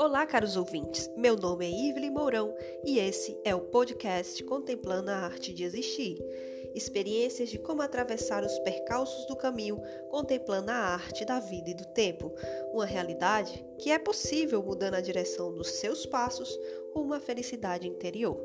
Olá, caros ouvintes. Meu nome é Ively Mourão e esse é o podcast Contemplando a Arte de Existir. Experiências de como atravessar os percalços do caminho, contemplando a arte da vida e do tempo. Uma realidade que é possível mudando a direção dos seus passos rumo à felicidade interior.